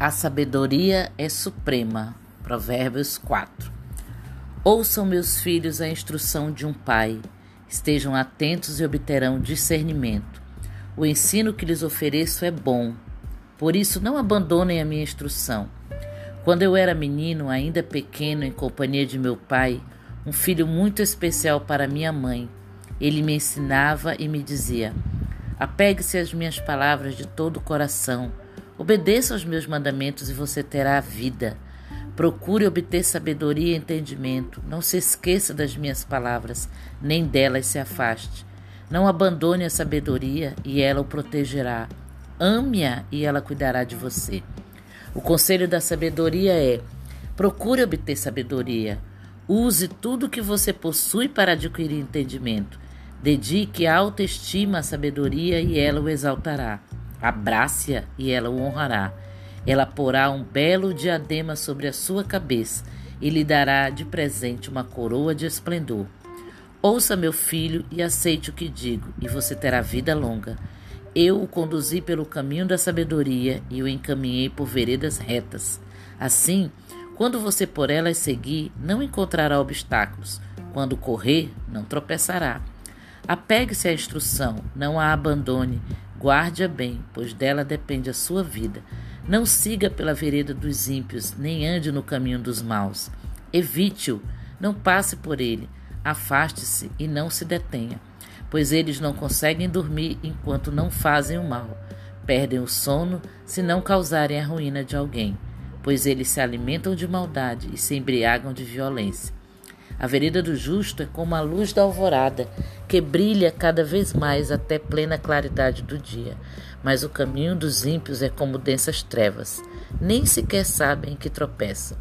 A sabedoria é suprema. Provérbios 4. Ouçam, meus filhos, a instrução de um pai. Estejam atentos e obterão discernimento. O ensino que lhes ofereço é bom. Por isso, não abandonem a minha instrução. Quando eu era menino, ainda pequeno, em companhia de meu pai, um filho muito especial para minha mãe, ele me ensinava e me dizia: Apegue-se às minhas palavras de todo o coração Obedeça aos meus mandamentos e você terá a vida. Procure obter sabedoria e entendimento. Não se esqueça das minhas palavras, nem delas se afaste. Não abandone a sabedoria e ela o protegerá. Ame-a e ela cuidará de você. O conselho da sabedoria é: procure obter sabedoria. Use tudo o que você possui para adquirir entendimento. Dedique a autoestima à sabedoria e ela o exaltará. Abrace-a e ela o honrará. Ela porá um belo diadema sobre a sua cabeça e lhe dará de presente uma coroa de esplendor. Ouça, meu filho, e aceite o que digo, e você terá vida longa. Eu o conduzi pelo caminho da sabedoria e o encaminhei por veredas retas. Assim, quando você por elas seguir, não encontrará obstáculos. Quando correr, não tropeçará. Apegue-se à instrução, não a abandone. Guarde-a bem, pois dela depende a sua vida. Não siga pela vereda dos ímpios, nem ande no caminho dos maus. Evite-o, não passe por ele. Afaste-se e não se detenha, pois eles não conseguem dormir enquanto não fazem o mal. Perdem o sono se não causarem a ruína de alguém, pois eles se alimentam de maldade e se embriagam de violência. A vereda do justo é como a luz da alvorada, que brilha cada vez mais até plena claridade do dia. Mas o caminho dos ímpios é como densas trevas, nem sequer sabem que tropeçam.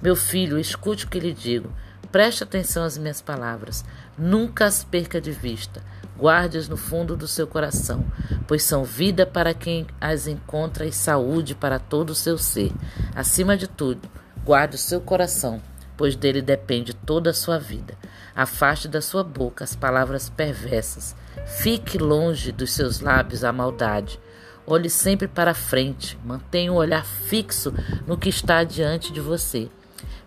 Meu filho, escute o que lhe digo. Preste atenção às minhas palavras. Nunca as perca de vista. Guarde-as no fundo do seu coração, pois são vida para quem as encontra e saúde para todo o seu ser. Acima de tudo, guarde o seu coração pois dele depende toda a sua vida. Afaste da sua boca as palavras perversas. Fique longe dos seus lábios a maldade. Olhe sempre para frente, mantenha o um olhar fixo no que está diante de você.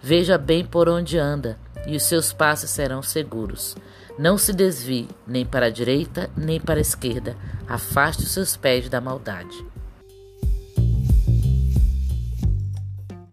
Veja bem por onde anda, e os seus passos serão seguros. Não se desvie nem para a direita nem para a esquerda. Afaste os seus pés da maldade.